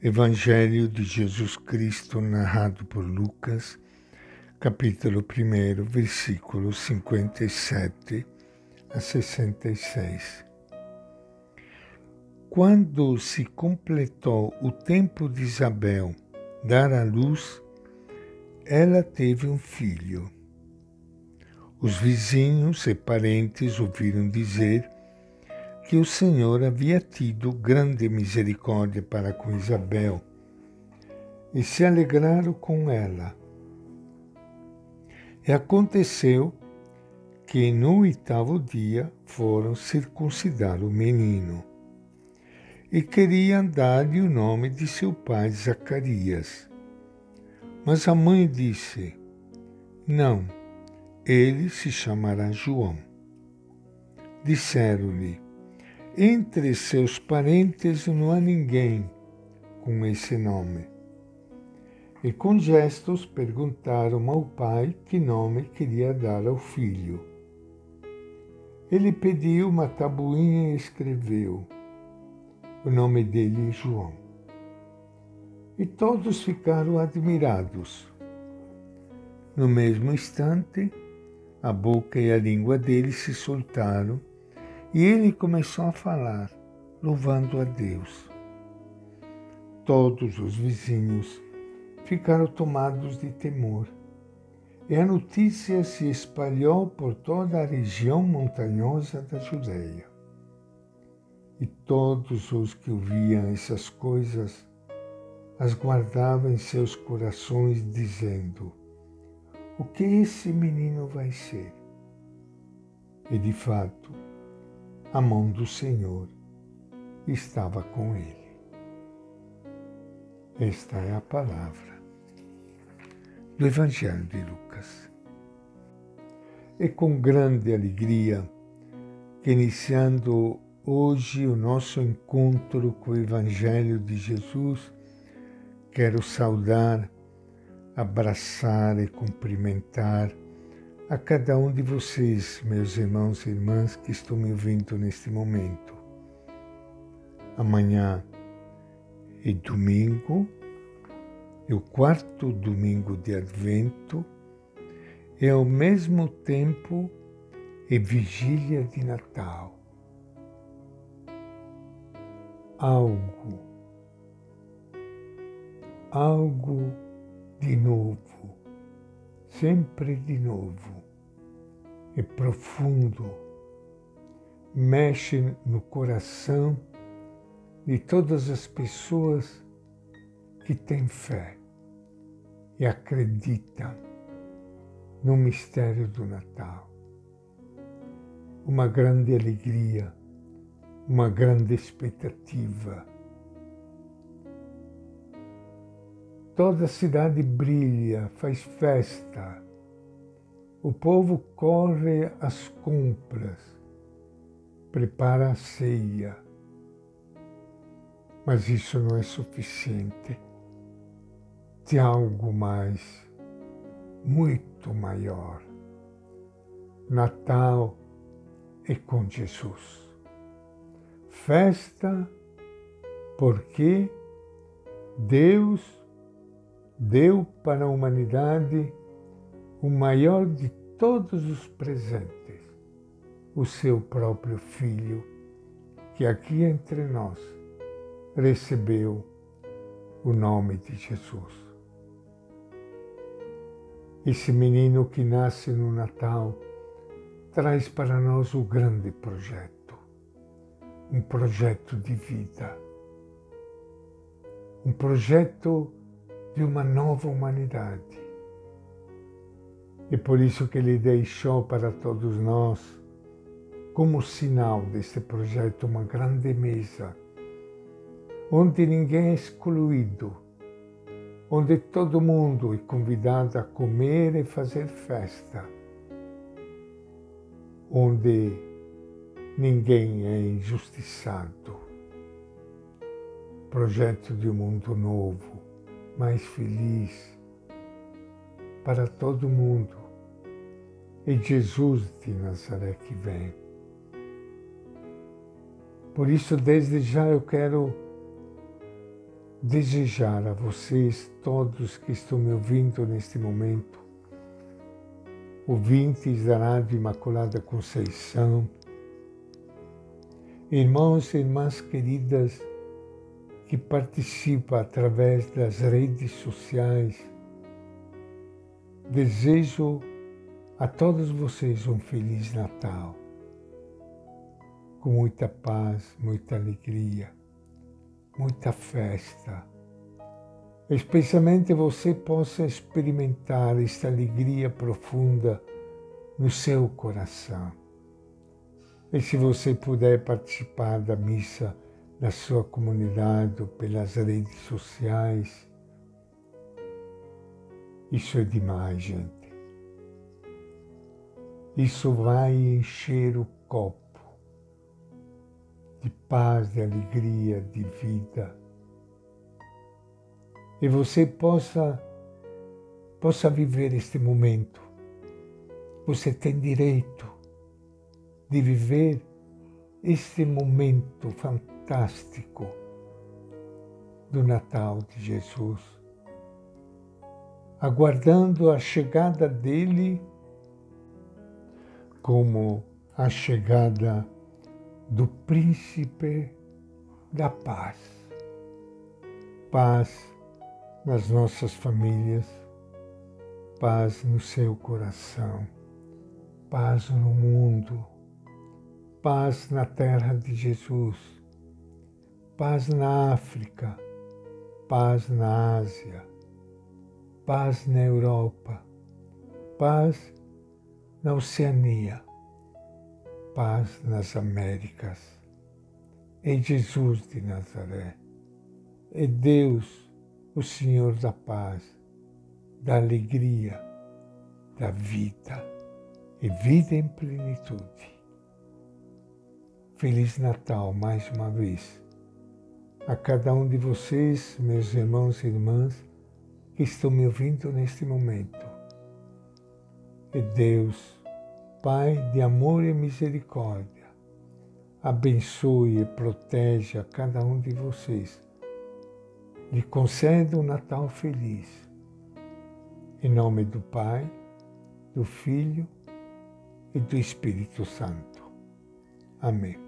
Evangelho de Jesus Cristo narrado por Lucas, capítulo 1, versículos 57 a 66. Quando se completou o tempo de Isabel dar à luz, ela teve um filho. Os vizinhos e parentes ouviram dizer que o Senhor havia tido grande misericórdia para com Isabel e se alegraram com ela. E aconteceu que no oitavo dia foram circuncidar o menino e queriam dar-lhe o nome de seu pai Zacarias. Mas a mãe disse: Não, ele se chamará João. Disseram-lhe: entre seus parentes não há ninguém com esse nome. E com gestos perguntaram ao pai que nome queria dar ao filho. Ele pediu uma tabuinha e escreveu. O nome dele é João. E todos ficaram admirados. No mesmo instante, a boca e a língua dele se soltaram e ele começou a falar, louvando a Deus. Todos os vizinhos ficaram tomados de temor, e a notícia se espalhou por toda a região montanhosa da Judéia. E todos os que ouviam essas coisas as guardavam em seus corações, dizendo: O que esse menino vai ser? E de fato, a mão do Senhor estava com ele. Esta é a palavra do Evangelho de Lucas. É com grande alegria que, iniciando hoje o nosso encontro com o Evangelho de Jesus, quero saudar, abraçar e cumprimentar a cada um de vocês, meus irmãos e irmãs que estão me ouvindo neste momento. Amanhã é domingo, é o quarto domingo de Advento, e ao mesmo tempo é vigília de Natal. Algo, algo de novo sempre de novo. É profundo, mexe no coração de todas as pessoas que têm fé e acreditam no mistério do Natal. Uma grande alegria, uma grande expectativa Toda a cidade brilha, faz festa. O povo corre às compras, prepara a ceia. Mas isso não é suficiente. Tem algo mais, muito maior. Natal é com Jesus. Festa porque Deus deu para a humanidade o maior de todos os presentes, o seu próprio Filho, que aqui entre nós recebeu o nome de Jesus. Esse menino que nasce no Natal traz para nós o grande projeto, um projeto de vida, um projeto de uma nova humanidade. E por isso que ele deixou para todos nós, como sinal desse projeto, uma grande mesa, onde ninguém é excluído, onde todo mundo é convidado a comer e fazer festa, onde ninguém é injustiçado. Projeto de um mundo novo, mais feliz para todo mundo. É Jesus de Nazaré que vem. Por isso, desde já eu quero desejar a vocês, todos que estão me ouvindo neste momento, ouvintes da Rádio Imaculada Conceição, irmãos e irmãs queridas que participam através das redes sociais, desejo a todos vocês um Feliz Natal, com muita paz, muita alegria muita festa. Especialmente você possa experimentar esta alegria profunda no seu coração. E se você puder participar da missa na sua comunidade ou pelas redes sociais, isso é demais, gente. Isso vai encher o copo de paz, de alegria, de vida. E você possa, possa viver este momento. Você tem direito de viver este momento fantástico do Natal de Jesus, aguardando a chegada dele como a chegada do príncipe da paz. Paz nas nossas famílias, paz no seu coração, paz no mundo, paz na terra de Jesus, paz na África, paz na Ásia, paz na Europa, paz na Oceania paz nas Américas. É Jesus de Nazaré. É Deus, o Senhor da paz, da alegria, da vida e vida em plenitude. Feliz Natal mais uma vez a cada um de vocês, meus irmãos e irmãs, que estão me ouvindo neste momento. E Deus, Pai de amor e misericórdia, abençoe e protege a cada um de vocês. Lhe conceda um Natal feliz. Em nome do Pai, do Filho e do Espírito Santo. Amém.